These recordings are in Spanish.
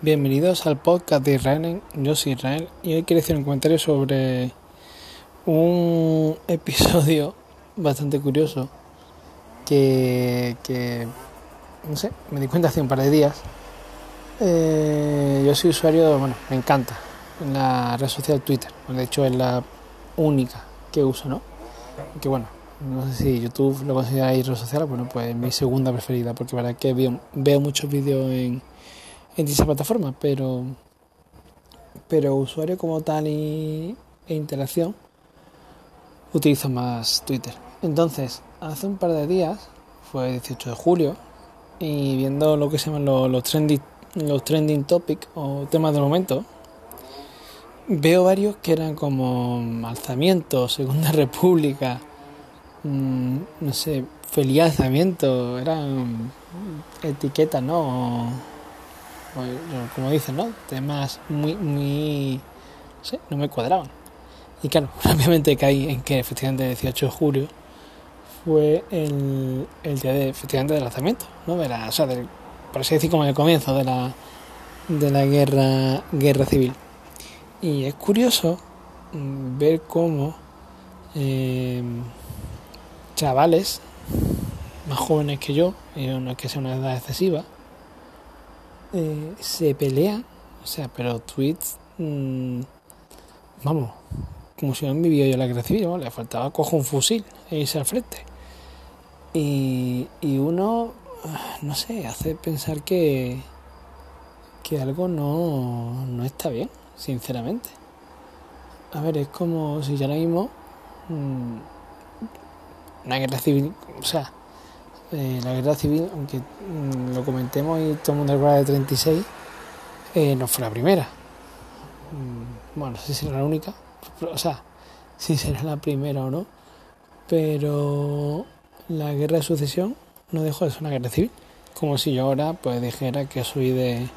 Bienvenidos al podcast de Israel. Yo soy Israel y hoy quiero hacer un comentario sobre un episodio bastante curioso que, que no sé, me di cuenta hace un par de días. Eh, yo soy usuario, bueno, me encanta en la red social Twitter. De hecho, es la única que uso, ¿no? Que bueno, no sé si YouTube lo consideráis red social, bueno, pues mi segunda preferida, porque la verdad que veo, veo muchos vídeos en en esa plataforma, pero, pero usuario como tal y, e interacción utilizo más Twitter. Entonces, hace un par de días, fue el 18 de julio, y viendo lo que se llaman los, trending, los trending topics o temas del momento, veo varios que eran como alzamiento, Segunda República, mmm, no sé, feliz alzamiento, eran etiquetas, ¿no? Como dicen, ¿no? Temas muy, muy, no me cuadraban. Y claro, rápidamente caí en que efectivamente el 18 de julio fue el, el día de, efectivamente del lanzamiento, ¿no? De o sea, del, por así decir, como el comienzo de la, de la guerra, guerra civil. Y es curioso mm, ver cómo eh, chavales más jóvenes que yo, y no es que sea una edad excesiva, eh, se pelean, o sea, pero tweets, mmm, vamos, como si no han vivido yo la guerra civil, le faltaba coger un fusil e irse al frente. Y, y uno, no sé, hace pensar que, que algo no, no está bien, sinceramente. A ver, es como si ya ahora mismo mmm, una guerra civil, o sea, eh, la guerra civil, aunque mmm, lo comentemos y todo el mundo recuerda de 36, eh, no fue la primera. Mm, bueno, si será la única, o sea, si será la primera o no, pero la guerra de sucesión no dejó de ser una guerra civil. Como si yo ahora pues dijera que soy de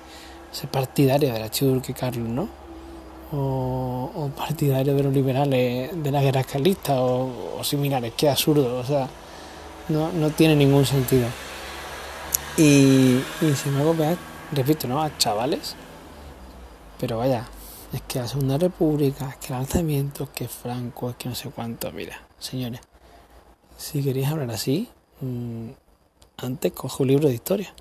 ser partidaria del archiduque Carlos, ¿no? O, o, partidario de los liberales de la guerra carlista o, o similares, qué absurdo, o sea, no, no tiene ningún sentido. Y, y sin embargo, repito, ¿no? A chavales, pero vaya, es que la Segunda República, es que el alzamiento, es que Franco, es que no sé cuánto. Mira, señores, si queréis hablar así, mmm, antes coge un libro de historia.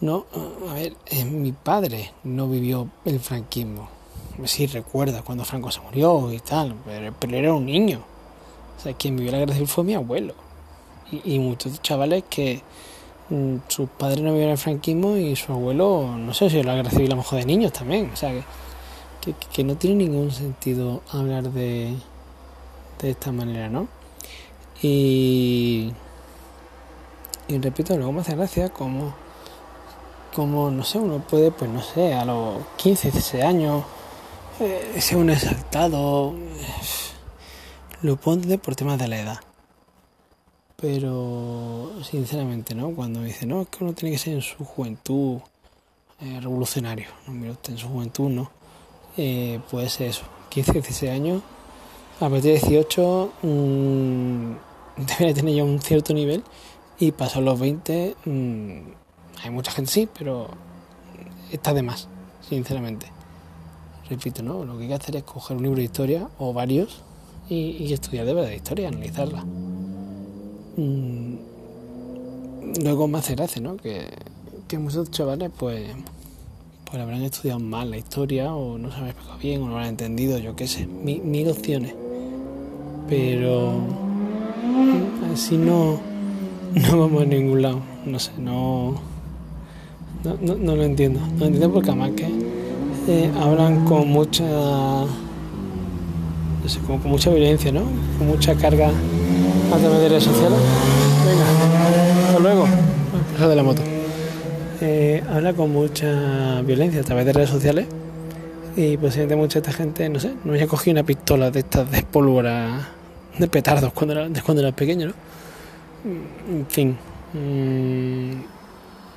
No, a ver, eh, mi padre no vivió el franquismo. Sí, recuerda cuando Franco se murió y tal, pero, pero era un niño. O sea, quien vivió la guerra civil fue mi abuelo. Y, muchos chavales que mmm, sus padres no vivieron el franquismo y su abuelo, no sé si la guerra civil a lo mejor de niños también. O sea, que, que, que no tiene ningún sentido hablar de, de esta manera, ¿no? Y, y repito, luego me hace gracia como, como, no sé, uno puede, pues no sé, a los 15, 16 años, eh, ser un exaltado, eh, lo pone por temas de la edad. Pero, sinceramente, ¿no? Cuando me dice, no, es que uno tiene que ser en su juventud eh, revolucionario, no, mira en su juventud, ¿no? Eh, puede ser eso, 15, 16 años, a partir de 18 mmm, debería tener ya un cierto nivel y pasados los 20 mmm, hay mucha gente sí, pero está de más, sinceramente. Repito, ¿no? Lo que hay que hacer es coger un libro de historia o varios y, y estudiar de verdad historia, analizarla. Mm, luego me hace ¿no? Que, que muchos chavales, pues, pues habrán estudiado mal la historia o no se han explicado bien o no lo han entendido, yo qué sé, mil, mil opciones. Pero así no, no vamos a ningún lado, no sé, no, no, no, no lo entiendo. No lo entiendo porque además que eh, hablan con mucha, no sé, como con mucha violencia, ¿no? Con mucha carga a través de redes sociales. Venga, hasta luego. Deja de la moto. Eh, habla con mucha violencia a través de redes sociales y posiblemente mucha esta gente, no sé, no haya cogido una pistola de estas de pólvora de petardos cuando era, de cuando era pequeño, ¿no? En fin. Mmm,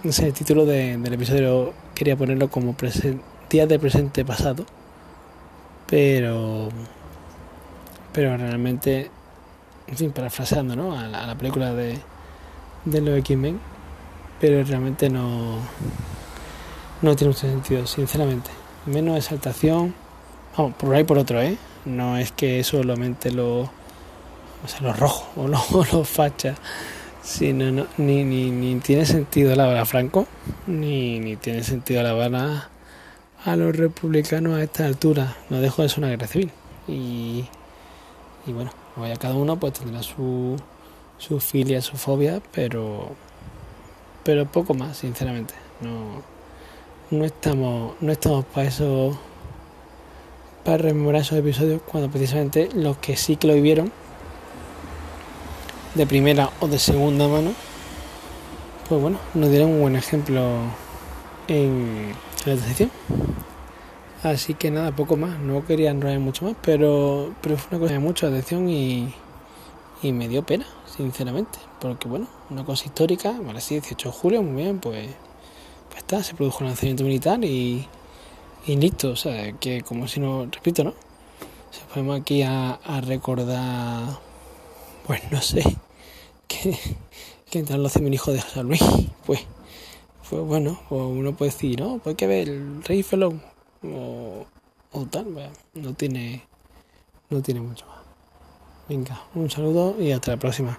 no sé, el título de, del episodio quería ponerlo como días de presente pasado, pero pero realmente, en fin, parafraseando, ¿no? A la, a la película de, de los X-Men, pero realmente no no tiene mucho sentido, sinceramente. Menos exaltación, vamos, por ahí por otro, ¿eh? No es que solamente lo, o los rojos o los, los fachas, sino no, ni, ni, ni tiene sentido alabar a Franco, ni, ni tiene sentido alabar a, a los republicanos a esta altura. No dejo de ser una guerra civil. Y, y bueno, vaya cada uno pues tendrá su, su filia, su fobia, pero, pero poco más, sinceramente. No, no estamos, no estamos para eso, para rememorar esos episodios cuando precisamente los que sí que lo vivieron, de primera o de segunda mano, pues bueno, nos dieron un buen ejemplo en la transición. Así que nada, poco más. No quería enrollar mucho más, pero, pero fue una cosa de mucha atención y, y me dio pena, sinceramente. Porque bueno, una cosa histórica, vale, sí, 18 de julio, muy bien, pues, pues está, se produjo el lanzamiento militar y, listo. O sea, que como si no, repito, ¿no? Se ponemos aquí a, recordar, pues no sé, que, que entraron los hijos de José Luis, pues pues bueno, pues uno puede decir, no, pues hay que ver el rey Felón o, tal, no tiene, no tiene mucho más. Venga, un saludo y hasta la próxima.